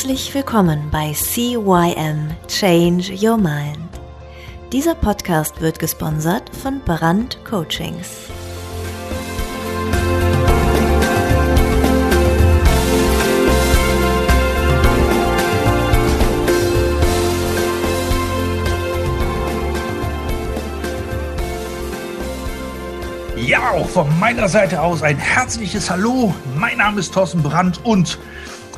Herzlich willkommen bei CYM Change Your Mind. Dieser Podcast wird gesponsert von Brand Coachings. Ja, auch von meiner Seite aus ein herzliches Hallo. Mein Name ist Thorsten Brandt und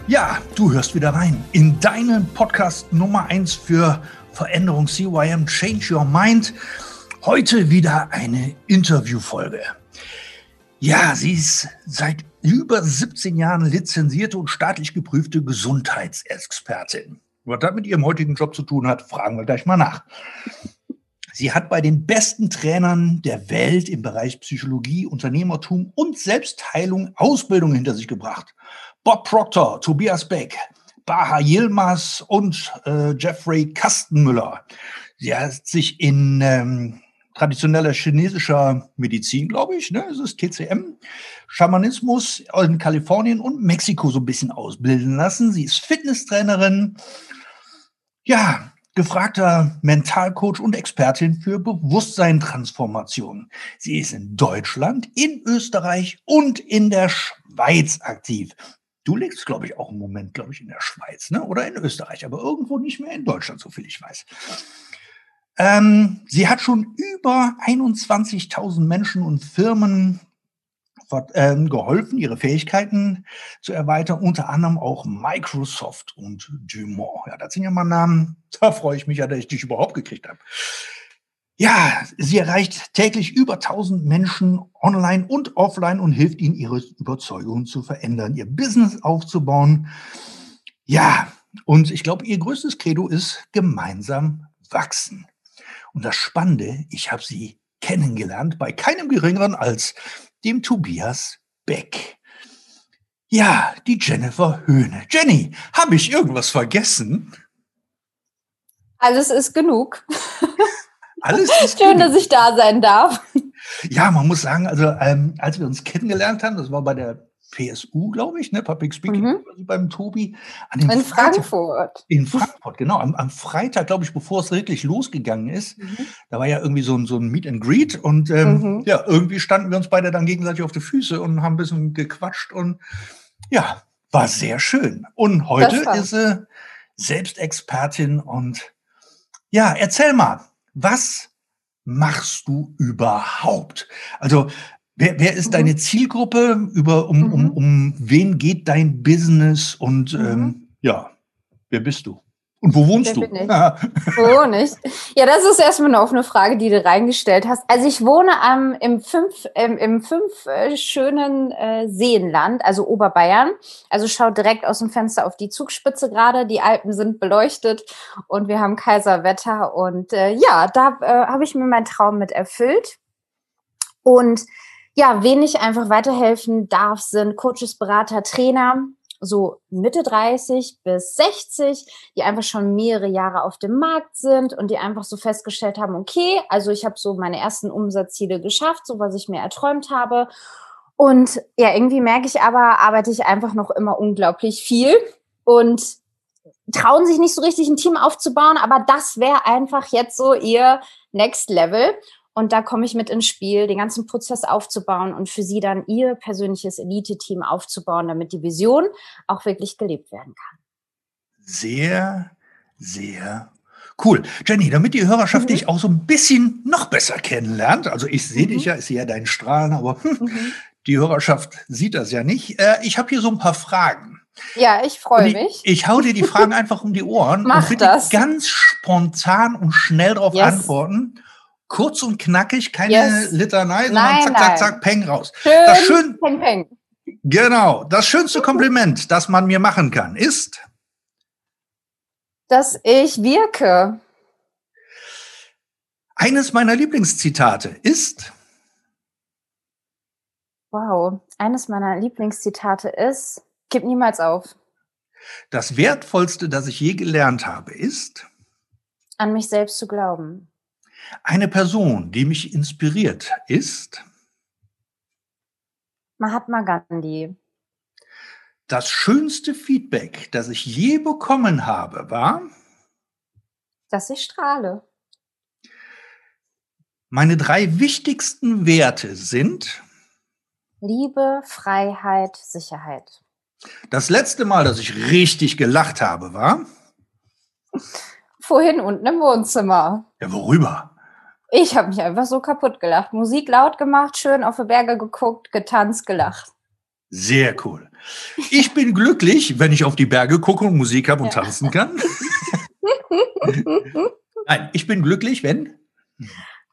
ja, du hörst wieder rein in deinen Podcast Nummer 1 für Veränderung CYM Change Your Mind. Heute wieder eine Interviewfolge. Ja, sie ist seit über 17 Jahren lizenzierte und staatlich geprüfte Gesundheitsexpertin. Was das mit ihrem heutigen Job zu tun hat, fragen wir gleich mal nach. Sie hat bei den besten Trainern der Welt im Bereich Psychologie, Unternehmertum und Selbstheilung Ausbildung hinter sich gebracht. Bob Proctor, Tobias Beck, Baha Yilmaz und äh, Jeffrey Kastenmüller. Sie hat sich in ähm, traditioneller chinesischer Medizin, glaube ich, ne, es ist TCM, Schamanismus in Kalifornien und Mexiko so ein bisschen ausbilden lassen. Sie ist Fitnesstrainerin, ja, gefragter Mentalcoach und Expertin für Bewusstseintransformation. Sie ist in Deutschland, in Österreich und in der Schweiz aktiv. Du lebst, glaube ich, auch im Moment, glaube ich, in der Schweiz, ne? Oder in Österreich, aber irgendwo nicht mehr in Deutschland, so viel ich weiß. Ähm, sie hat schon über 21.000 Menschen und Firmen geholfen, ihre Fähigkeiten zu erweitern, unter anderem auch Microsoft und Dumont. Ja, das sind ja mal Namen, da freue ich mich ja, dass ich dich überhaupt gekriegt habe. Ja, sie erreicht täglich über 1000 Menschen online und offline und hilft ihnen, ihre Überzeugungen zu verändern, ihr Business aufzubauen. Ja, und ich glaube, ihr größtes Credo ist gemeinsam wachsen. Und das Spannende, ich habe sie kennengelernt bei keinem geringeren als dem Tobias Beck. Ja, die Jennifer Höhne. Jenny, habe ich irgendwas vergessen? Alles ist genug. Alles ist Schön, dass ich da sein darf. Ja, man muss sagen, also ähm, als wir uns kennengelernt haben, das war bei der PSU, glaube ich, ne, Public Speaking Mhm. beim Tobi. An In Freitag- Frankfurt. In Frankfurt, genau. Am, am Freitag, glaube ich, bevor es wirklich losgegangen ist, Mhm. da war ja irgendwie so ein, so ein Meet and Greet und ähm, Mhm. ja, irgendwie standen wir uns beide dann gegenseitig auf die Füße und haben ein bisschen gequatscht und ja, war sehr schön. Und heute ist sie Selbstexpertin und ja, erzähl mal, was machst du überhaupt? Also, wer, wer ist Mhm. deine Zielgruppe? Über, um, um, Mhm. um wen geht dein Business? Und Mhm. ähm, ja, wer bist du? Und wo wohnst Wer du? bin ich? Ja. Wo nicht? Ja, das ist erstmal eine offene Frage, die du reingestellt hast. Also ich wohne am, im fünf, im, im fünf äh, schönen äh, Seenland, also Oberbayern. Also schaut direkt aus dem Fenster auf die Zugspitze gerade. Die Alpen sind beleuchtet und wir haben Kaiserwetter. Und äh, ja, da äh, habe ich mir meinen Traum mit erfüllt. Und ja, wen ich einfach weiterhelfen darf, sind Coaches, Berater, Trainer, so Mitte 30 bis 60, die einfach schon mehrere Jahre auf dem Markt sind und die einfach so festgestellt haben, okay, also ich habe so meine ersten Umsatzziele geschafft, so was ich mir erträumt habe. Und ja, irgendwie merke ich aber, arbeite ich einfach noch immer unglaublich viel und trauen sich nicht so richtig ein Team aufzubauen, aber das wäre einfach jetzt so ihr Next Level. Und da komme ich mit ins Spiel, den ganzen Prozess aufzubauen und für sie dann ihr persönliches Elite-Team aufzubauen, damit die Vision auch wirklich gelebt werden kann. Sehr, sehr cool. Jenny, damit die Hörerschaft Mhm. dich auch so ein bisschen noch besser kennenlernt, also ich sehe Mhm. dich ja, ich sehe ja deinen Strahlen, aber hm, Mhm. die Hörerschaft sieht das ja nicht. Äh, ich habe hier so ein paar Fragen. Ja, ich freue ich, mich. ich hau dir die Fragen einfach um die Ohren Mach und bitte das. ganz spontan und schnell darauf Yes. antworten. Kurz und knackig, keine Yes. Litanei, sondern Nein, zack, zack, zack, peng raus. Schön. Das schön, Peng, peng. genau, das schönste Kompliment, das man mir machen kann, ist, Dass ich wirke. eines meiner Lieblingszitate ist, Wow. Eines meiner Lieblingszitate ist, gib niemals auf. das Wertvollste, das ich je gelernt habe, ist, An mich selbst zu glauben. Eine Person, die mich inspiriert, ist, Mahatma Gandhi. Das schönste Feedback, das ich je bekommen habe, war, dass ich strahle. Meine drei wichtigsten Werte sind Liebe, Freiheit, Sicherheit. Das letzte Mal, dass ich richtig gelacht habe, war vorhin unten im Wohnzimmer. Ja, worüber? Ich habe mich einfach so kaputt gelacht. Musik laut gemacht, schön auf die Berge geguckt, getanzt, gelacht. Sehr cool. Ich bin glücklich, wenn ich auf die Berge gucke und Musik habe und ja. tanzen kann. Nein, ich bin glücklich, wenn?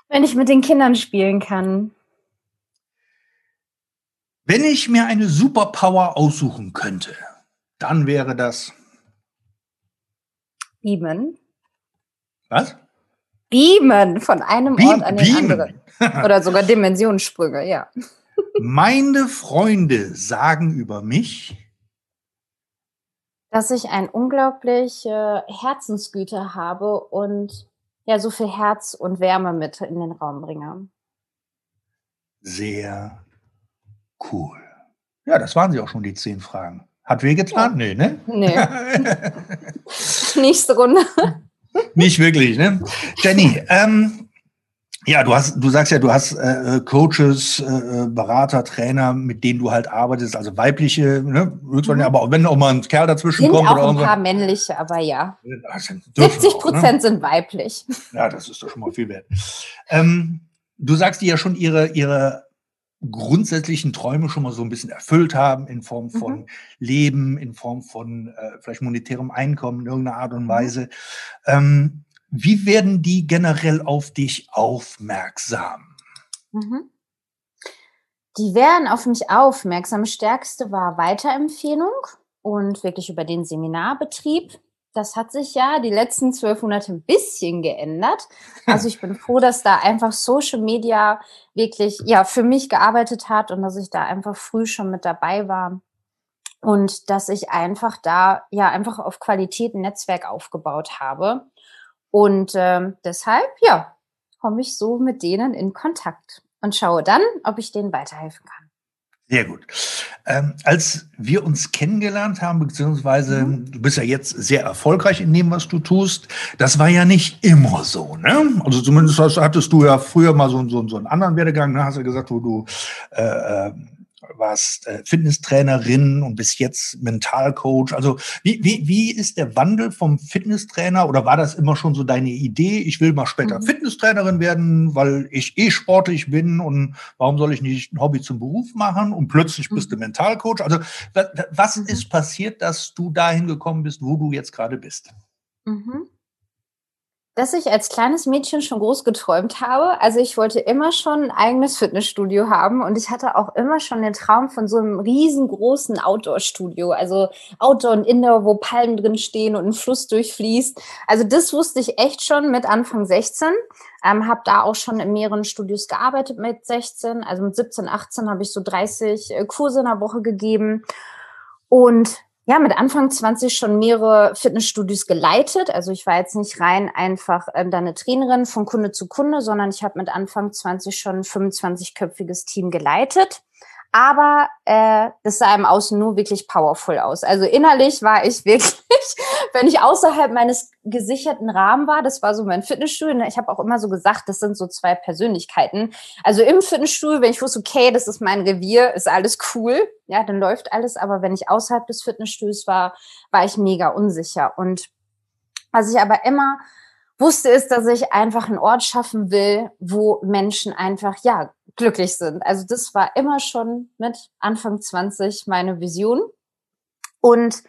Wenn ich mit den Kindern spielen kann. Wenn ich mir eine Superpower aussuchen könnte, dann wäre das Beamen. Was? Beamen von einem Beam, Ort an den Beamen. anderen. Oder sogar Dimensionssprünge, ja. Meine Freunde sagen über mich, dass ich eine unglaubliche Herzensgüte habe und ja, so viel Herz und Wärme mit in den Raum bringe. Sehr cool. Ja, das waren sie auch schon, die zehn Fragen. Hat wehgetan? Ja. Nee, ne? Nee. Nächste Runde. Nicht wirklich, ne? Jenny, ähm, ja, du hast, du sagst ja, du hast äh, Coaches, äh, Berater, Trainer, mit denen du halt arbeitest, also weibliche, ne? Mhm. Aber wenn auch mal ein Kerl dazwischen sind kommt auch oder ein paar so. männliche, aber ja. 70 Prozent ne? sind weiblich. Ja, das ist doch schon mal viel wert. Ähm, du sagst die ja schon ihre, ihre grundsätzlichen Träume schon mal so ein bisschen erfüllt haben in Form von mhm. Leben, in Form von äh, vielleicht monetärem Einkommen in irgendeiner Art und mhm. Weise. Ähm, wie werden die generell auf dich aufmerksam? Mhm. Die werden auf mich aufmerksam. Stärkste war Weiterempfehlung und wirklich über den Seminarbetrieb das hat sich ja die letzten zwölf Monate ein bisschen geändert. Also ich bin froh, dass da einfach Social Media wirklich ja für mich gearbeitet hat und dass ich da einfach früh schon mit dabei war und dass ich einfach da ja einfach auf Qualität ein Netzwerk aufgebaut habe und ähm, deshalb ja komme ich so mit denen in Kontakt und schaue dann, ob ich denen weiterhelfen kann. Sehr gut. Ähm, als wir uns kennengelernt haben, beziehungsweise mhm. du bist ja jetzt sehr erfolgreich in dem, was du tust, das war ja nicht immer so, ne? Also zumindest hattest du ja früher mal so, so, so einen anderen Werdegang, ne? hast du ja gesagt, wo du äh, äh warst äh, Fitnesstrainerin und bist jetzt Mentalcoach. Also wie, wie, wie ist der Wandel vom Fitnesstrainer oder war das immer schon so deine Idee? Ich will mal später mhm. Fitnesstrainerin werden, weil ich eh sportlich bin und warum soll ich nicht ein Hobby zum Beruf machen? Und plötzlich bist mhm. du Mentalcoach. Also was mhm. ist passiert, dass du dahin gekommen bist, wo du jetzt gerade bist? Mhm dass ich als kleines Mädchen schon groß geträumt habe. Also ich wollte immer schon ein eigenes Fitnessstudio haben und ich hatte auch immer schon den Traum von so einem riesengroßen Outdoor-Studio, also Outdoor und Indoor, wo Palmen drin stehen und ein Fluss durchfließt. Also das wusste ich echt schon mit Anfang 16. Ähm, habe da auch schon in mehreren Studios gearbeitet mit 16. Also mit 17, 18 habe ich so 30 äh, Kurse in der Woche gegeben. Und ja, mit Anfang 20 schon mehrere Fitnessstudios geleitet. Also ich war jetzt nicht rein einfach äh, eine Trainerin von Kunde zu Kunde, sondern ich habe mit Anfang 20 schon ein 25-köpfiges Team geleitet aber äh, das sah im Außen nur wirklich powerful aus. Also innerlich war ich wirklich, wenn ich außerhalb meines gesicherten Rahmen war, das war so mein Fitnessstudio. Ne, ich habe auch immer so gesagt, das sind so zwei Persönlichkeiten. Also im Fitnessstudio, wenn ich wusste, okay, das ist mein Revier, ist alles cool, ja, dann läuft alles. Aber wenn ich außerhalb des Fitnessstudios war, war ich mega unsicher. Und was ich aber immer wusste, ist, dass ich einfach einen Ort schaffen will, wo Menschen einfach, ja, glücklich sind. Also das war immer schon mit Anfang 20 meine Vision. Und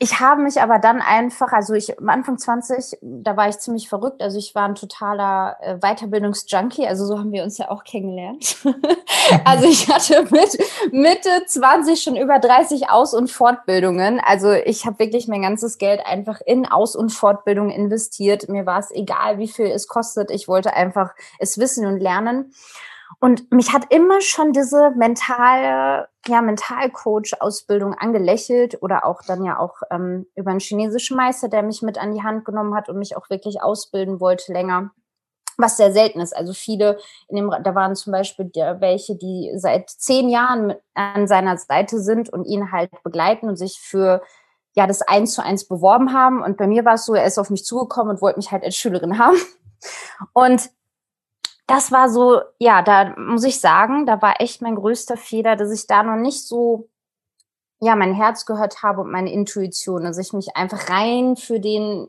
ich habe mich aber dann einfach, also ich am Anfang 20, da war ich ziemlich verrückt. Also ich war ein totaler äh, Weiterbildungsjunkie. Also so haben wir uns ja auch kennengelernt. also ich hatte mit Mitte 20 schon über 30 Aus- und Fortbildungen. Also ich habe wirklich mein ganzes Geld einfach in Aus- und Fortbildung investiert. Mir war es egal, wie viel es kostet. Ich wollte einfach es wissen und lernen. Und mich hat immer schon diese mentale, ja, Mentalcoach-Ausbildung angelächelt oder auch dann ja auch ähm, über einen chinesischen Meister, der mich mit an die Hand genommen hat und mich auch wirklich ausbilden wollte länger. was sehr selten ist. Also viele, in dem, da waren zum Beispiel welche, die seit zehn Jahren an seiner Seite sind und ihn halt begleiten und sich für ja das eins zu eins beworben haben. Und bei mir war es so, er ist auf mich zugekommen und wollte mich halt als Schülerin haben. Und das war so, ja, da muss ich sagen, da war echt mein größter Fehler, dass ich da noch nicht so, ja, mein Herz gehört habe und meine Intuition, dass ich mich einfach rein für den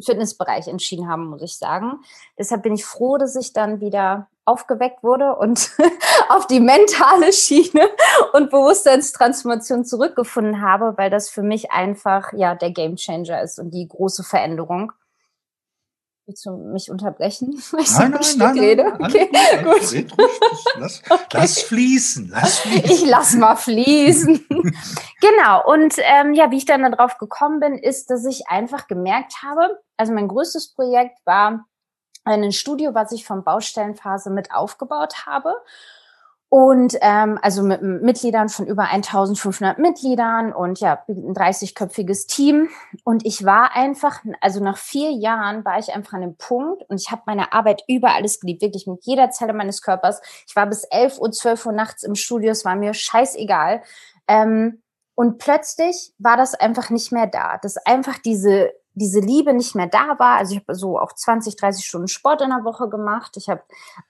Fitnessbereich entschieden haben, muss ich sagen. Deshalb bin ich froh, dass ich dann wieder aufgeweckt wurde und auf die mentale Schiene und Bewusstseinstransformation zurückgefunden habe, weil das für mich einfach ja der Gamechanger ist und die große Veränderung. Willst du mich unterbrechen? Ich nein, nein, nein, nein, rede? Nein, okay, gut. Red lass, okay. lass fließen, lass fließen. Ich lass mal fließen. genau. Und ähm, ja, wie ich dann darauf gekommen bin, ist, dass ich einfach gemerkt habe, also mein größtes Projekt war ein Studio, was ich von Baustellenphase mit aufgebaut habe. Und ähm, also mit Mitgliedern von über 1500 Mitgliedern und ja, ein 30-köpfiges Team. Und ich war einfach, also nach vier Jahren war ich einfach an dem Punkt und ich habe meine Arbeit über alles geliebt, wirklich mit jeder Zelle meines Körpers. Ich war bis 11 Uhr, 12 Uhr nachts im Studio, es war mir scheißegal. Ähm, und plötzlich war das einfach nicht mehr da. Dass einfach diese diese Liebe nicht mehr da war. Also ich habe so auch 20, 30 Stunden Sport in der Woche gemacht. Ich habe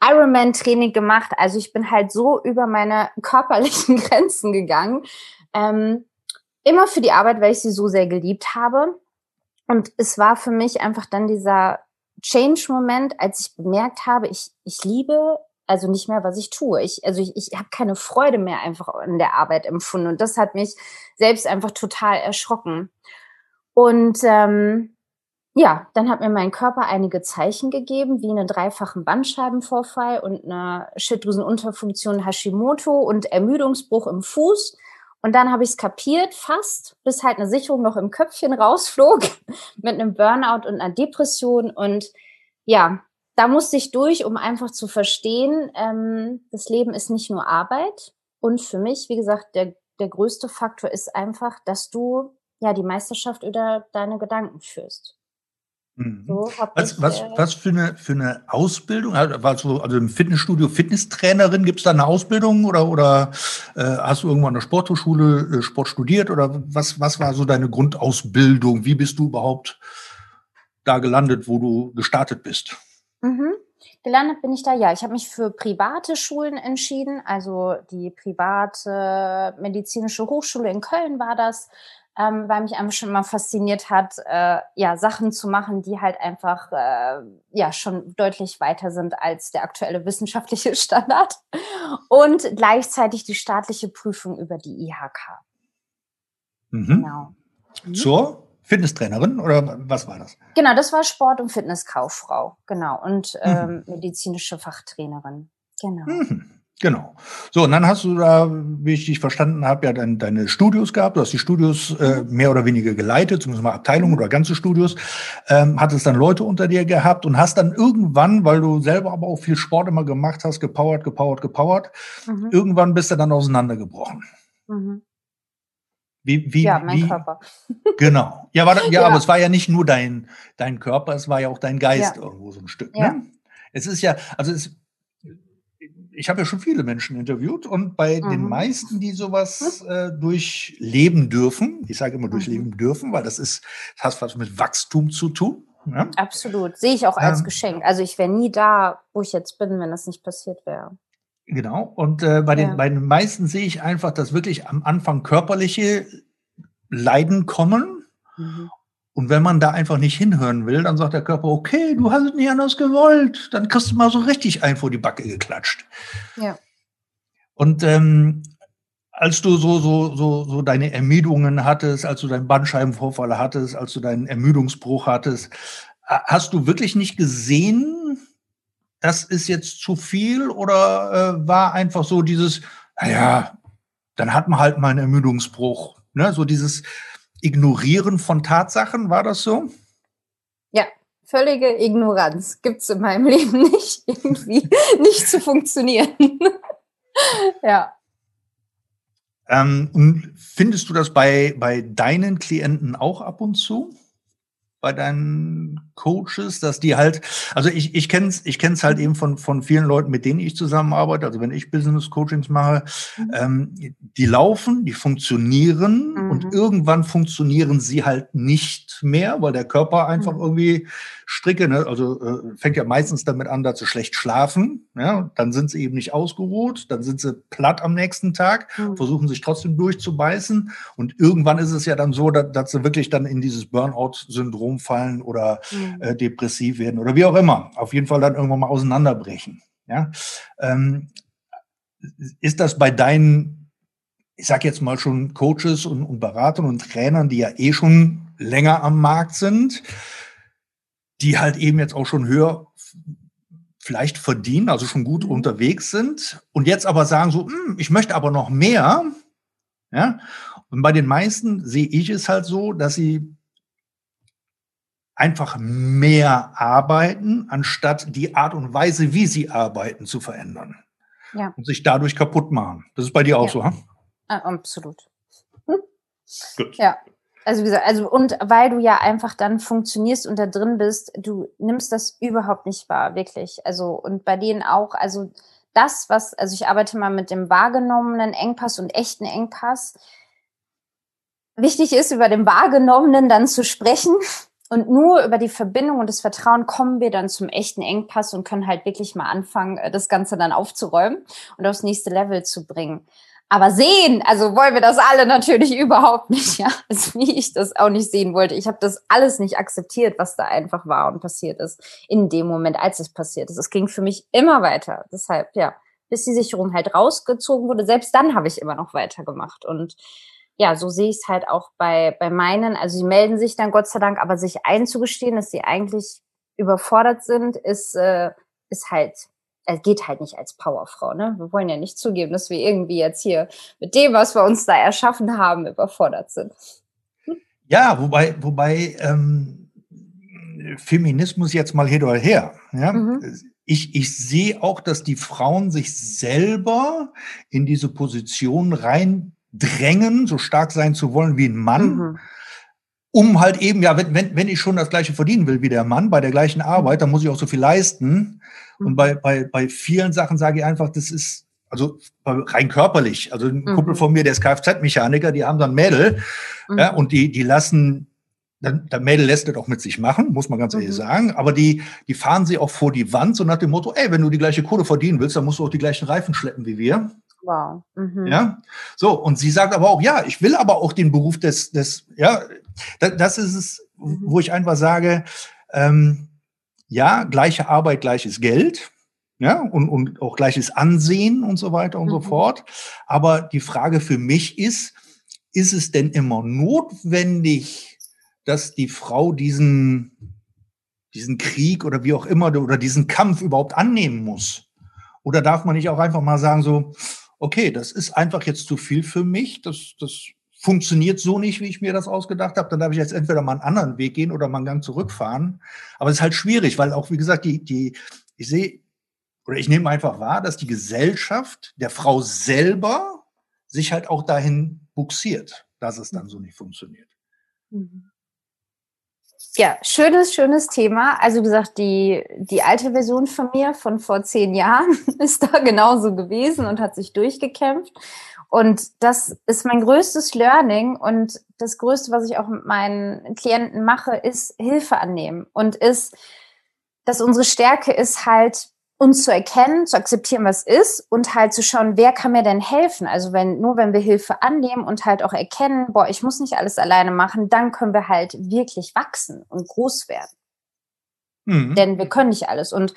Ironman-Training gemacht. Also ich bin halt so über meine körperlichen Grenzen gegangen. Ähm, immer für die Arbeit, weil ich sie so sehr geliebt habe. Und es war für mich einfach dann dieser Change-Moment, als ich bemerkt habe, ich, ich liebe also nicht mehr, was ich tue. Ich, also ich, ich habe keine Freude mehr einfach in der Arbeit empfunden. Und das hat mich selbst einfach total erschrocken. Und ähm, ja, dann hat mir mein Körper einige Zeichen gegeben, wie einen dreifachen Bandscheibenvorfall und eine Schilddrüsenunterfunktion Hashimoto und Ermüdungsbruch im Fuß. Und dann habe ich es kapiert, fast, bis halt eine Sicherung noch im Köpfchen rausflog mit einem Burnout und einer Depression. Und ja, da musste ich durch, um einfach zu verstehen, ähm, das Leben ist nicht nur Arbeit. Und für mich, wie gesagt, der, der größte Faktor ist einfach, dass du ja, die Meisterschaft über deine Gedanken führst. Mhm. So was, ich, was, äh, was für eine, für eine Ausbildung? Also, also im Fitnessstudio Fitnesstrainerin, gibt es da eine Ausbildung oder, oder äh, hast du irgendwann eine Sporthochschule äh, Sport studiert oder was, was war so deine Grundausbildung? Wie bist du überhaupt da gelandet, wo du gestartet bist? Mhm. Gelandet bin ich da, ja. Ich habe mich für private Schulen entschieden. Also die private medizinische Hochschule in Köln war das ähm, weil mich einfach schon immer fasziniert hat, äh, ja, Sachen zu machen, die halt einfach äh, ja schon deutlich weiter sind als der aktuelle wissenschaftliche Standard. Und gleichzeitig die staatliche Prüfung über die IHK. Mhm. Genau. Mhm. Zur Fitnesstrainerin oder was war das? Genau, das war Sport- und Fitnesskauffrau, genau. Und ähm, mhm. medizinische Fachtrainerin. Genau. Mhm. Genau. So, und dann hast du da, wie ich dich verstanden habe, ja dein, deine Studios gehabt. Du hast die Studios äh, mehr oder weniger geleitet, zumindest mal Abteilungen oder ganze Studios. Ähm, hattest dann Leute unter dir gehabt und hast dann irgendwann, weil du selber aber auch viel Sport immer gemacht hast, gepowert, gepowert, gepowert, mhm. irgendwann bist du dann auseinandergebrochen. Mhm. Wie, wie, ja, mein wie, Körper. Genau. Ja, war, ja, ja, aber es war ja nicht nur dein, dein Körper, es war ja auch dein Geist ja. irgendwo so ein Stück. Ne? Es ist ja, also es ich habe ja schon viele Menschen interviewt und bei mhm. den meisten, die sowas hm? äh, durchleben dürfen, ich sage immer mhm. durchleben dürfen, weil das ist, das hat was mit Wachstum zu tun. Ja? Absolut, sehe ich auch als ähm, Geschenk. Also ich wäre nie da, wo ich jetzt bin, wenn das nicht passiert wäre. Genau. Und äh, bei, den, ja. bei den meisten sehe ich einfach, dass wirklich am Anfang körperliche Leiden kommen. Mhm. Und wenn man da einfach nicht hinhören will, dann sagt der Körper, okay, du hast es nicht anders gewollt. Dann kriegst du mal so richtig ein vor die Backe geklatscht. Ja. Und ähm, als du so, so, so, so deine Ermüdungen hattest, als du deinen Bandscheibenvorfall hattest, als du deinen Ermüdungsbruch hattest, hast du wirklich nicht gesehen, das ist jetzt zu viel oder äh, war einfach so dieses, naja, dann hat man halt mal einen Ermüdungsbruch. Ne? So dieses, Ignorieren von Tatsachen, war das so? Ja, völlige Ignoranz gibt es in meinem Leben nicht, irgendwie nicht zu funktionieren. ja. Ähm, und findest du das bei, bei deinen Klienten auch ab und zu? Bei deinen Coaches, dass die halt, also ich, ich kenne es ich kenn's halt eben von, von vielen Leuten, mit denen ich zusammenarbeite, also wenn ich Business Coachings mache, mhm. ähm, die laufen, die funktionieren mhm. und irgendwann funktionieren sie halt nicht mehr, weil der Körper einfach mhm. irgendwie stricke, ne? also äh, fängt ja meistens damit an, dass sie schlecht schlafen, ja? dann sind sie eben nicht ausgeruht, dann sind sie platt am nächsten Tag, mhm. versuchen sich trotzdem durchzubeißen und irgendwann ist es ja dann so, dass, dass sie wirklich dann in dieses Burnout-Syndrom fallen oder mhm äh, depressiv werden oder wie auch immer. Auf jeden Fall dann irgendwann mal auseinanderbrechen. Ja? Ähm, ist das bei deinen, ich sag jetzt mal schon Coaches und, und Beratern und Trainern, die ja eh schon länger am Markt sind, die halt eben jetzt auch schon höher vielleicht verdienen, also schon gut mhm. unterwegs sind und jetzt aber sagen so, hm, ich möchte aber noch mehr. Ja? Und bei den meisten sehe ich es halt so, dass sie einfach mehr arbeiten, anstatt die Art und Weise, wie sie arbeiten, zu verändern. Ja. Und sich dadurch kaputt machen. Das ist bei dir auch ja. so, ha? Ah, absolut. Hm? Gut. Ja. Also wie gesagt, also und weil du ja einfach dann funktionierst und da drin bist, du nimmst das überhaupt nicht wahr, wirklich. Also und bei denen auch, also das, was, also ich arbeite mal mit dem wahrgenommenen Engpass und echten Engpass. Wichtig ist, über den wahrgenommenen dann zu sprechen, und nur über die Verbindung und das Vertrauen kommen wir dann zum echten Engpass und können halt wirklich mal anfangen, äh, das Ganze dann aufzuräumen und aufs nächste Level zu bringen. Aber sehen, also wollen wir das alle natürlich überhaupt nicht, ja. Also wie ich das auch nicht sehen wollte. Ich habe das alles nicht akzeptiert, was da einfach war und passiert ist in dem Moment, als es passiert ist. Es ging für mich immer weiter. Deshalb, ja, bis die Sicherung halt rausgezogen wurde, selbst dann habe ich immer noch weitergemacht. Und ja, so sehe ich es halt auch bei, bei meinen. Also sie melden sich dann Gott sei Dank, aber sich einzugestehen, dass sie eigentlich überfordert sind, ist, äh, ist halt, es geht halt nicht als Powerfrau. Ne? Wir wollen ja nicht zugeben, dass wir irgendwie jetzt hier mit dem, was wir uns da erschaffen haben, überfordert sind. Ja, wobei, wobei ähm, Feminismus jetzt mal hin oder her. Ja? Mhm. Ich, ich sehe auch, dass die Frauen sich selber in diese Position rein drängen, so stark sein zu wollen wie ein Mann, mhm. um halt eben, ja, wenn, wenn, wenn ich schon das gleiche verdienen will wie der Mann bei der gleichen Arbeit, dann muss ich auch so viel leisten. Und bei, bei, bei vielen Sachen sage ich einfach, das ist, also rein körperlich. Also ein mhm. Kumpel von mir, der ist Kfz-Mechaniker, die haben dann Mädel, mhm. ja, und die, die lassen dann, der Mädel lässt das auch mit sich machen, muss man ganz ehrlich mhm. sagen. Aber die, die fahren sie auch vor die Wand, so nach dem Motto, ey, wenn du die gleiche Kohle verdienen willst, dann musst du auch die gleichen Reifen schleppen wie wir. Wow. Mhm. Ja, so. Und sie sagt aber auch, ja, ich will aber auch den Beruf des, des, ja, das, das ist es, mhm. wo ich einfach sage, ähm, ja, gleiche Arbeit, gleiches Geld. Ja, und, und auch gleiches Ansehen und so weiter und mhm. so fort. Aber die Frage für mich ist, ist es denn immer notwendig, dass die Frau diesen, diesen Krieg oder wie auch immer oder diesen Kampf überhaupt annehmen muss? Oder darf man nicht auch einfach mal sagen, so, okay, das ist einfach jetzt zu viel für mich, das, das funktioniert so nicht, wie ich mir das ausgedacht habe, dann darf ich jetzt entweder mal einen anderen Weg gehen oder mal einen Gang zurückfahren. Aber es ist halt schwierig, weil auch, wie gesagt, die, die, ich sehe, oder ich nehme einfach wahr, dass die Gesellschaft der Frau selber sich halt auch dahin buxiert, dass es dann so nicht funktioniert. Mhm. Ja, schönes, schönes Thema. Also gesagt, die, die alte Version von mir von vor zehn Jahren ist da genauso gewesen und hat sich durchgekämpft. Und das ist mein größtes Learning und das Größte, was ich auch mit meinen Klienten mache, ist Hilfe annehmen und ist, dass unsere Stärke ist halt uns zu erkennen, zu akzeptieren, was ist und halt zu schauen, wer kann mir denn helfen? Also wenn, nur wenn wir Hilfe annehmen und halt auch erkennen, boah, ich muss nicht alles alleine machen, dann können wir halt wirklich wachsen und groß werden. Mhm. Denn wir können nicht alles. Und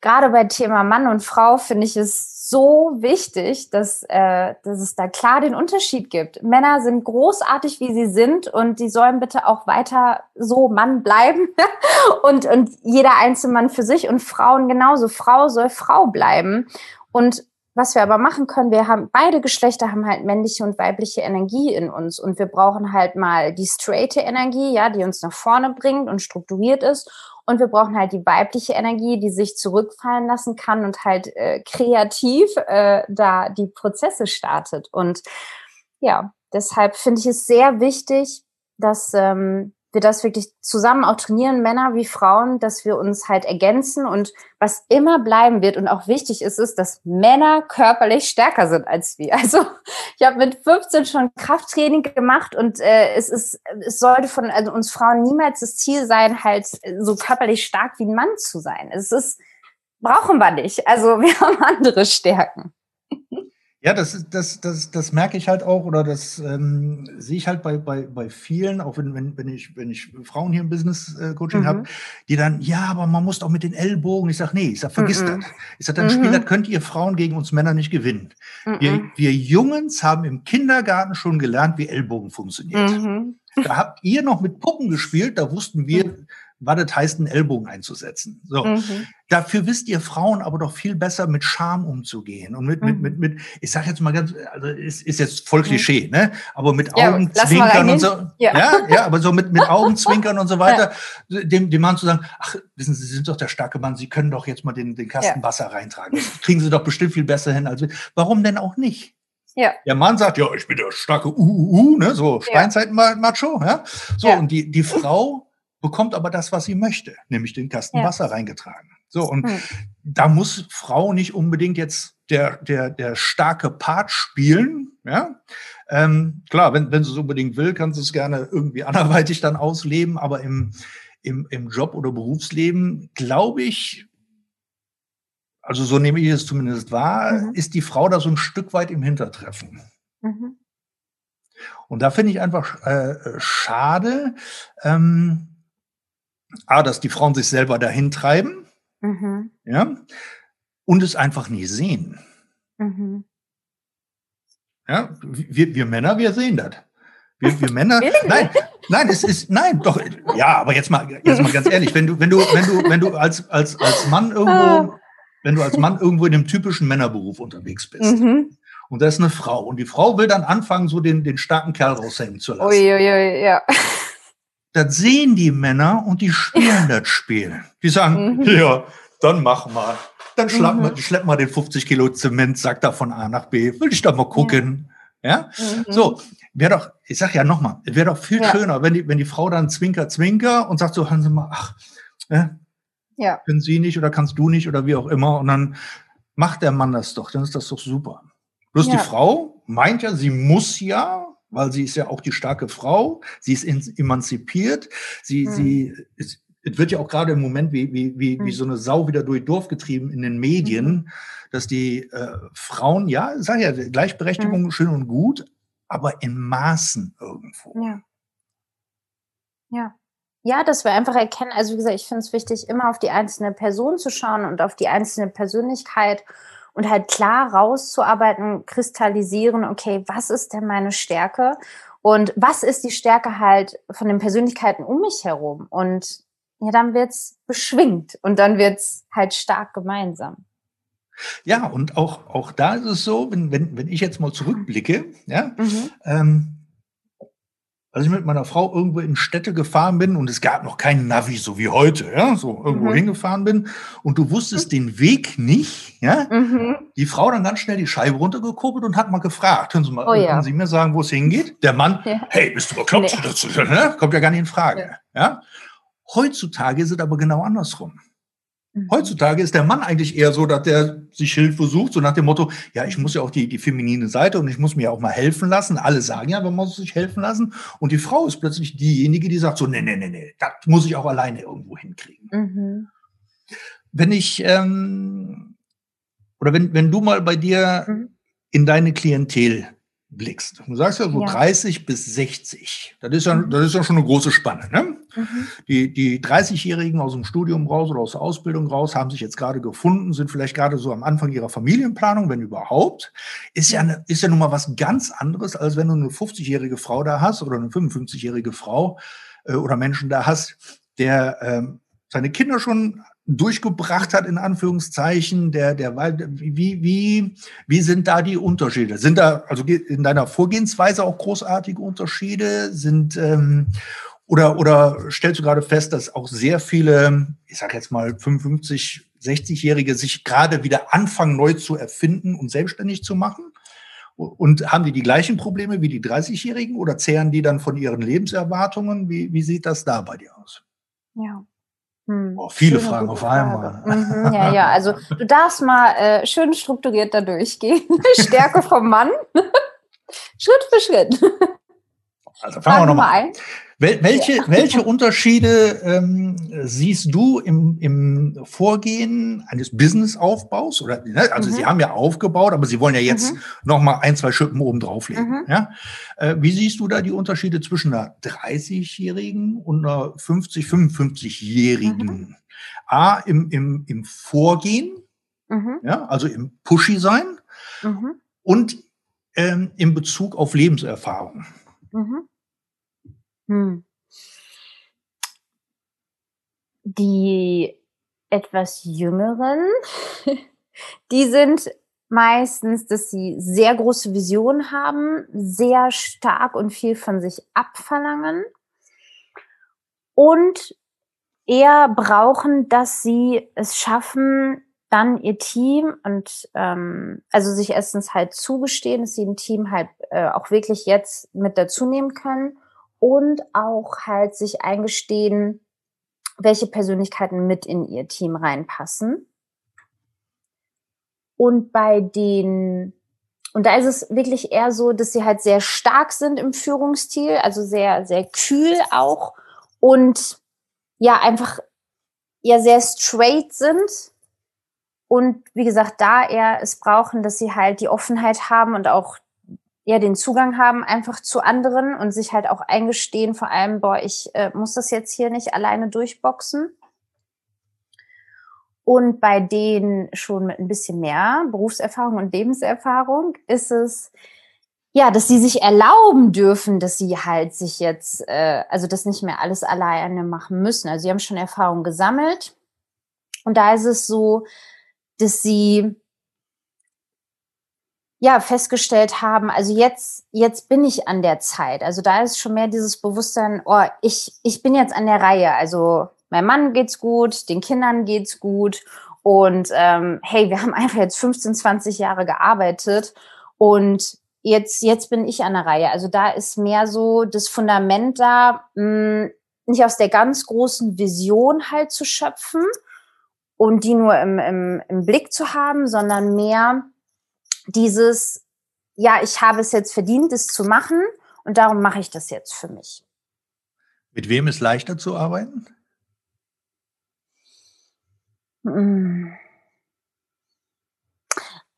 gerade bei Thema Mann und Frau finde ich es so wichtig, dass, äh, dass es da klar den Unterschied gibt. Männer sind großartig, wie sie sind und die sollen bitte auch weiter so Mann bleiben und, und jeder einzelne Mann für sich und Frauen genauso. Frau soll Frau bleiben. Und was wir aber machen können, wir haben beide Geschlechter haben halt männliche und weibliche Energie in uns und wir brauchen halt mal die straighte Energie, ja, die uns nach vorne bringt und strukturiert ist und wir brauchen halt die weibliche Energie, die sich zurückfallen lassen kann und halt äh, kreativ äh, da die Prozesse startet. Und ja, deshalb finde ich es sehr wichtig, dass ähm, wir das wirklich zusammen auch trainieren, Männer wie Frauen, dass wir uns halt ergänzen und was immer bleiben wird und auch wichtig ist, ist, dass Männer körperlich stärker sind als wir. Also ich habe mit 15 schon Krafttraining gemacht und äh, es ist, es sollte von also uns Frauen niemals das Ziel sein, halt so körperlich stark wie ein Mann zu sein. Es ist brauchen wir nicht. Also wir haben andere Stärken. Ja, das, das, das, das merke ich halt auch oder das ähm, sehe ich halt bei, bei, bei vielen, auch wenn, wenn, wenn, ich, wenn ich Frauen hier im Business-Coaching mhm. habe, die dann, ja, aber man muss auch mit den Ellbogen. Ich sage, nee, ich sage, vergiss mhm. das. Ich sage, dann mhm. Spiel, das könnt ihr Frauen gegen uns Männer nicht gewinnen. Wir, mhm. wir Jungens haben im Kindergarten schon gelernt, wie Ellbogen funktioniert. Mhm. Da habt ihr noch mit Puppen gespielt, da wussten wir, mhm was das heißt, einen Ellbogen einzusetzen. So. Mhm. Dafür wisst ihr Frauen aber doch viel besser mit Scham umzugehen und mit, mhm. mit, mit, mit, ich sag jetzt mal ganz, also ist, ist jetzt voll mhm. Klischee, ne? Aber mit ja, Augenzwinkern und so. Ja. ja, ja, aber so mit, mit Augenzwinkern und so weiter, ja. dem, dem Mann zu sagen, ach, wissen Sie, Sie sind doch der starke Mann, Sie können doch jetzt mal den, den Kasten. Wasser reintragen. Das kriegen Sie doch bestimmt viel besser hin als wir. Warum denn auch nicht? Ja. Der Mann sagt, ja, ich bin der starke uh, ne, so Steinzeit-Macho, ja. So, und die, die Frau bekommt aber das, was sie möchte, nämlich den Kasten ja. Wasser reingetragen. So, und hm. da muss Frau nicht unbedingt jetzt der, der, der starke Part spielen, ja. Ähm, klar, wenn, wenn sie es unbedingt will, kann sie es gerne irgendwie anderweitig dann ausleben, aber im, im, im Job oder Berufsleben, glaube ich, also so nehme ich es zumindest wahr, mhm. ist die Frau da so ein Stück weit im Hintertreffen. Mhm. Und da finde ich einfach äh, schade, ähm, A, dass die Frauen sich selber dahin treiben, mhm. ja, und es einfach nie sehen. Mhm. Ja, wir, wir Männer, wir sehen das. Wir, wir Männer, nein, nein, es ist, nein, doch, ja, aber jetzt mal, jetzt mal ganz ehrlich, wenn du, wenn du, wenn du, wenn du als, als, als Mann irgendwo, ah. wenn du als Mann irgendwo in dem typischen Männerberuf unterwegs bist, mhm. und da ist eine Frau, und die Frau will dann anfangen, so den, den starken Kerl raushängen zu lassen. Uiuiui, ja. Das sehen die Männer und die spielen das Spiel. Die sagen, mhm. ja, dann mach mal. Dann schlepp, mhm. mal, schlepp mal den 50 Kilo Zement, sag da von A nach B. Will ich da mal gucken. Ja, ja? Mhm. so. Wäre doch, ich sag ja nochmal, es wäre doch viel ja. schöner, wenn die, wenn die Frau dann zwinker, zwinker und sagt so, Hansen mal, ach, äh, ja. können Sie nicht oder kannst du nicht oder wie auch immer. Und dann macht der Mann das doch, dann ist das doch super. Bloß ja. die Frau meint ja, sie muss ja weil sie ist ja auch die starke Frau, sie ist emanzipiert, sie, mhm. sie ist, es wird ja auch gerade im Moment wie, wie, wie, mhm. wie hm. so eine Sau wieder durch Dorf getrieben in den Medien, mhm. dass die äh, Frauen, ja, sag ja, Gleichberechtigung mhm. schön und gut, aber in Maßen irgendwo. Ja. Ja. Ja, dass wir einfach erkennen, also wie gesagt, ich finde es wichtig, immer auf die einzelne Person zu schauen und auf die einzelne Persönlichkeit und halt klar rauszuarbeiten, kristallisieren, okay, was ist denn meine Stärke und was ist die Stärke halt von den Persönlichkeiten um mich herum und ja, dann wird's beschwingt und dann wird's halt stark gemeinsam. Ja, und auch, auch da ist es so, wenn, wenn, wenn ich jetzt mal zurückblicke, ja, mhm. ähm, als ich mit meiner Frau irgendwo in Städte gefahren bin und es gab noch keinen Navi, so wie heute, ja, so irgendwo mhm. hingefahren bin und du wusstest den Weg nicht, ja, mhm. die Frau dann ganz schnell die Scheibe runtergekurbelt und hat mal gefragt, hören Sie mal, oh, ja. können Sie mir sagen, wo es hingeht? Der Mann, ja. hey, bist du bekloppt? Nee. Ne? Kommt ja gar nicht in Frage, ja. ja. Heutzutage ist es aber genau andersrum. Mhm. Heutzutage ist der Mann eigentlich eher so, dass der sich Hilfe sucht, so nach dem Motto, ja, ich muss ja auch die, die feminine Seite und ich muss mir auch mal helfen lassen. Alle sagen ja, man muss sich helfen lassen. Und die Frau ist plötzlich diejenige, die sagt so, nee, nee, nee, nee, das muss ich auch alleine irgendwo hinkriegen. Mhm. Wenn ich, ähm, oder wenn, wenn du mal bei dir mhm. in deine Klientel blickst. Du sagst ja so ja. 30 bis 60. Das ist ja, mhm. das ist ja schon eine große Spanne. Ne? Mhm. Die, die 30-Jährigen aus dem Studium raus oder aus der Ausbildung raus haben sich jetzt gerade gefunden, sind vielleicht gerade so am Anfang ihrer Familienplanung, wenn überhaupt. Ist ja, eine, ist ja nun mal was ganz anderes, als wenn du eine 50-jährige Frau da hast oder eine 55-jährige Frau äh, oder Menschen da hast, der ähm, seine Kinder schon durchgebracht hat, in Anführungszeichen, der, der, wie, wie, wie sind da die Unterschiede? Sind da, also in deiner Vorgehensweise auch großartige Unterschiede? Sind, ähm, oder, oder stellst du gerade fest, dass auch sehr viele, ich sag jetzt mal 55, 60-Jährige sich gerade wieder anfangen, neu zu erfinden und selbstständig zu machen? Und haben die die gleichen Probleme wie die 30-Jährigen oder zehren die dann von ihren Lebenserwartungen? Wie, wie sieht das da bei dir aus? Ja. Hm. Oh, viele Schöne Fragen auf einmal. Mhm, ja, ja, also du darfst mal äh, schön strukturiert da durchgehen. Stärke vom Mann. Schritt für Schritt. Also fangen wir nochmal an. Welche, ja. welche Unterschiede ähm, siehst du im, im Vorgehen eines Businessaufbaus? Oder, ne, also mhm. Sie haben ja aufgebaut, aber Sie wollen ja jetzt mhm. noch mal ein, zwei Schippen oben drauflegen. Mhm. Ja? Äh, wie siehst du da die Unterschiede zwischen einer 30-Jährigen und einer 50-, 55-Jährigen? Mhm. A, im, im, im Vorgehen, mhm. ja, also im Pushy-Sein mhm. und ähm, in Bezug auf Lebenserfahrung. Mhm. Hm. Die etwas jüngeren, die sind meistens, dass sie sehr große Visionen haben, sehr stark und viel von sich abverlangen und eher brauchen, dass sie es schaffen, dann ihr Team und ähm, also sich erstens halt zugestehen, dass sie ein Team halt äh, auch wirklich jetzt mit dazu nehmen können und auch halt sich eingestehen, welche Persönlichkeiten mit in ihr Team reinpassen. Und bei den, und da ist es wirklich eher so, dass sie halt sehr stark sind im Führungsstil, also sehr, sehr kühl auch und ja, einfach ja sehr straight sind und wie gesagt, da eher es brauchen, dass sie halt die Offenheit haben und auch ja den Zugang haben einfach zu anderen und sich halt auch eingestehen, vor allem, boah, ich äh, muss das jetzt hier nicht alleine durchboxen. Und bei denen schon mit ein bisschen mehr Berufserfahrung und Lebenserfahrung ist es, ja, dass sie sich erlauben dürfen, dass sie halt sich jetzt, äh, also das nicht mehr alles alleine machen müssen. Also sie haben schon Erfahrung gesammelt. Und da ist es so, dass sie ja festgestellt haben, also jetzt jetzt bin ich an der Zeit. Also da ist schon mehr dieses Bewusstsein, oh, ich ich bin jetzt an der Reihe. Also meinem Mann geht's gut, den Kindern geht's gut und ähm, hey, wir haben einfach jetzt 15, 20 Jahre gearbeitet und jetzt jetzt bin ich an der Reihe. Also da ist mehr so das Fundament da, mh, hm, nicht aus der ganz großen Vision halt zu schöpfen, und die nur im, im, im Blick zu haben, sondern mehr dieses, ja, ich habe es jetzt verdient, es zu machen und darum mache ich das jetzt für mich. Mit wem ist leichter zu arbeiten? Hm.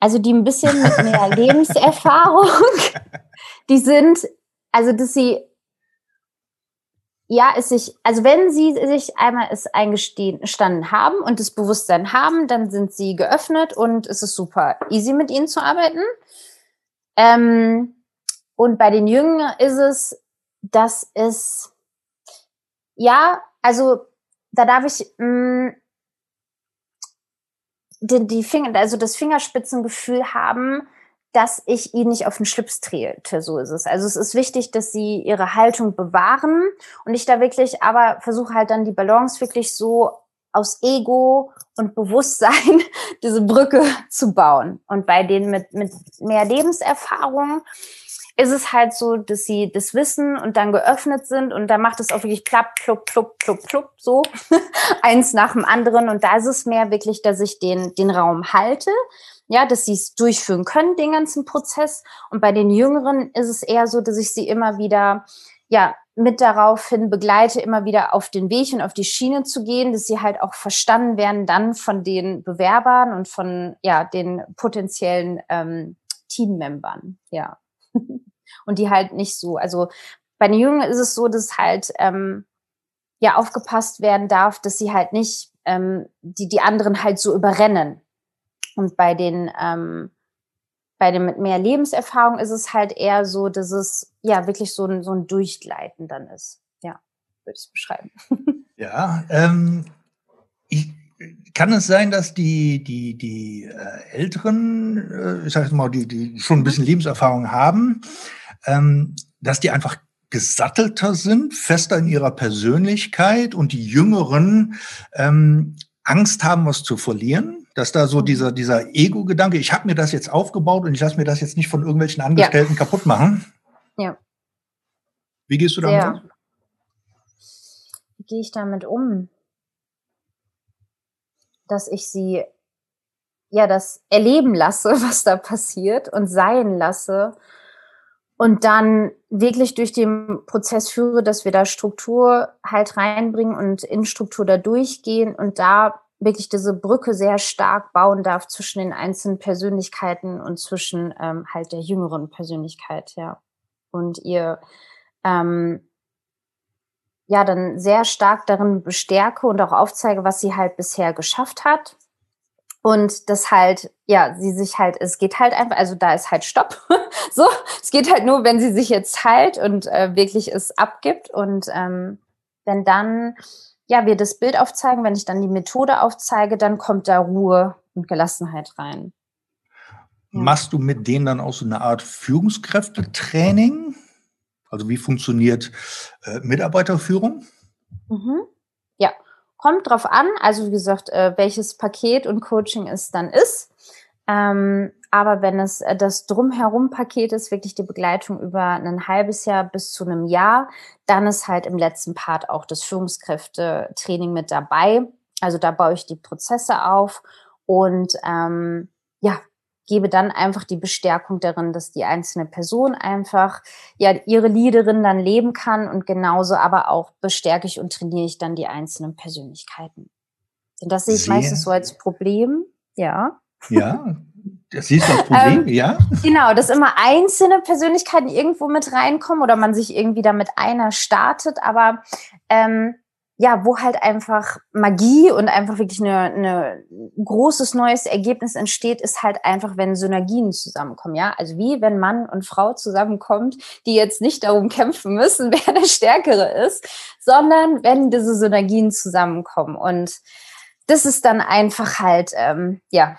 Also die ein bisschen mit mehr Lebenserfahrung, die sind, also dass sie ja, es sich, also wenn sie sich einmal es eingestanden haben und das Bewusstsein haben, dann sind sie geöffnet und es ist super easy mit ihnen zu arbeiten. Ähm, und bei den Jüngeren ist es, dass es, ja, also da darf ich mh, mm, die, die Finger, also das Fingerspitzengefühl haben, dass ich ihn nicht auf den Schlips trete, so ist es. Also es ist wichtig, dass sie ihre Haltung bewahren und ich da wirklich aber versuche halt dann die Balance wirklich so aus Ego und Bewusstsein diese Brücke zu bauen. Und bei denen mit, mit mehr Lebenserfahrung ist es halt so, dass sie das wissen und dann geöffnet sind und da macht es auch wirklich klapp, klupp, klupp, klupp, klupp, so eins nach dem anderen. Und da ist es mehr wirklich, dass ich den, den Raum halte, ja, dass sie es durchführen können, den ganzen Prozess. Und bei den Jüngeren ist es eher so, dass ich sie immer wieder, ja, mit daraufhin begleite, immer wieder auf den Weg und auf die Schiene zu gehen, dass sie halt auch verstanden werden dann von den Bewerbern und von, ja, den potenziellen ähm, Teammembern, ja. und die halt nicht so, also bei den Jüngeren ist es so, dass halt, ähm, ja, aufgepasst werden darf, dass sie halt nicht ähm, die, die anderen halt so überrennen. Und bei den, ähm, bei dem mit mehr Lebenserfahrung ist es halt eher so, dass es ja wirklich so ein, so ein Durchgleiten dann ist. Ja, würde ich es beschreiben. Ja, ähm, ich, kann es sein, dass die, die, die äh, Älteren, äh, ich sage mal, die, die schon ein bisschen Lebenserfahrung haben, ähm, dass die einfach gesattelter sind, fester in ihrer Persönlichkeit und die Jüngeren ähm, Angst haben, was zu verlieren? Dass da so dieser, dieser Ego-Gedanke, ich habe mir das jetzt aufgebaut und ich lasse mir das jetzt nicht von irgendwelchen Angestellten ja. kaputt machen. Ja. Wie gehst du damit um? Wie gehe ich damit um? Dass ich sie ja das erleben lasse, was da passiert und sein lasse und dann wirklich durch den Prozess führe, dass wir da Struktur halt reinbringen und in Struktur da durchgehen und da wirklich diese Brücke sehr stark bauen darf zwischen den einzelnen Persönlichkeiten und zwischen ähm, halt der jüngeren Persönlichkeit, ja. Und ihr ähm, ja dann sehr stark darin bestärke und auch aufzeige, was sie halt bisher geschafft hat. Und das halt, ja, sie sich halt, es geht halt einfach, also da ist halt Stopp. so, es geht halt nur, wenn sie sich jetzt halt und äh, wirklich es abgibt. Und ähm, wenn dann ja, wir das Bild aufzeigen, wenn ich dann die Methode aufzeige, dann kommt da Ruhe und Gelassenheit rein. Ja. Machst du mit denen dann auch so eine Art Führungskräftetraining? Also wie funktioniert äh, Mitarbeiterführung? Mhm. Ja, kommt drauf an. Also wie gesagt, äh, welches Paket und Coaching es dann ist. Ähm, aber wenn es äh, das Drumherum-Paket ist, wirklich die Begleitung über ein halbes Jahr bis zu einem Jahr, dann ist halt im letzten Part auch das Führungskräfte-Training mit dabei. Also da baue ich die Prozesse auf und ähm, ja, gebe dann einfach die Bestärkung darin, dass die einzelne Person einfach ja ihre Leaderin dann leben kann und genauso aber auch bestärke ich und trainiere ich dann die einzelnen Persönlichkeiten. Und das sehe ich Sehr. meistens so als Problem, ja. Ja, das du das Problem, ähm, ja? Genau, dass immer einzelne Persönlichkeiten irgendwo mit reinkommen oder man sich irgendwie da mit einer startet, aber ähm, ja, wo halt einfach Magie und einfach wirklich eine, eine großes neues Ergebnis entsteht, ist halt einfach, wenn Synergien zusammenkommen, ja. Also wie wenn Mann und Frau zusammenkommt, die jetzt nicht darum kämpfen müssen, wer der Stärkere ist, sondern wenn diese Synergien zusammenkommen. Und das ist dann einfach halt, ähm, ja,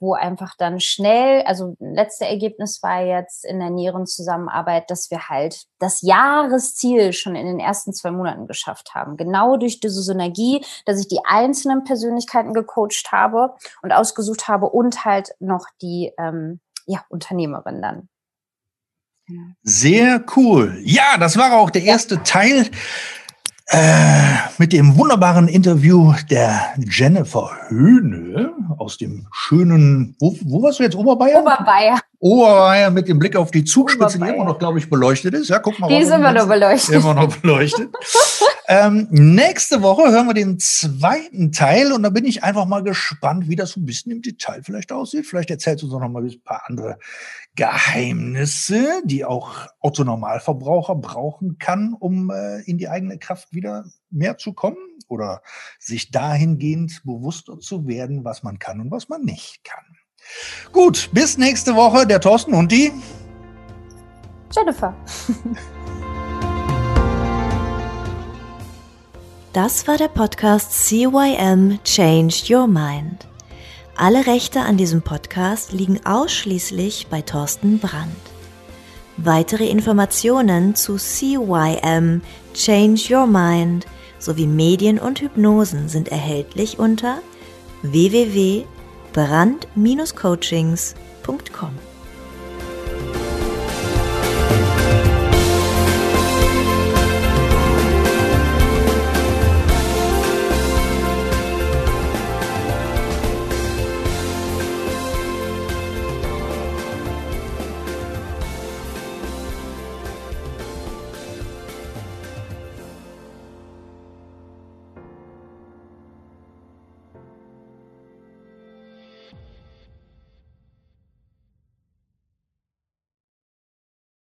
wo einfach dann schnell, also letzte Ergebnis war jetzt in der näheren Zusammenarbeit, dass wir halt das Jahresziel schon in den ersten zwei Monaten geschafft haben. Genau durch diese Synergie, dass ich die einzelnen Persönlichkeiten gecoacht habe und ausgesucht habe und halt noch die ähm, ja, Unternehmerin dann. Sehr cool. Ja, das war auch der erste Teil äh, mit dem wunderbaren Interview der Jennifer Höhne aus dem schönen, wo, wo warst du jetzt, Oberbayern? Oberbayern. Oberbayern mit dem Blick auf die Zugspitze, die immer noch, glaube ich, beleuchtet ist. Ja, guck mal. Die ist immer noch beleuchtet. Immer noch beleuchtet. ähm, nächste Woche hören wir den zweiten Teil und da bin ich einfach mal gespannt, wie das so ein bisschen im Detail vielleicht aussieht. Vielleicht erzählst du uns auch noch mal ein paar andere Geheimnisse, die auch Otto Normalverbraucher brauchen kann, um äh, in die eigene Kraft wieder mehr zu kommen oder sich dahingehend bewusster zu werden, was man kann und was man nicht kann. Gut, bis nächste Woche, der Thorsten und die Jennifer. Das war der Podcast CYM Change Your Mind. Alle Rechte an diesem Podcast liegen ausschließlich bei Thorsten Brandt. Weitere Informationen zu CYM Change Your Mind sowie Medien und Hypnosen sind erhältlich unter www.brand-coachings.com.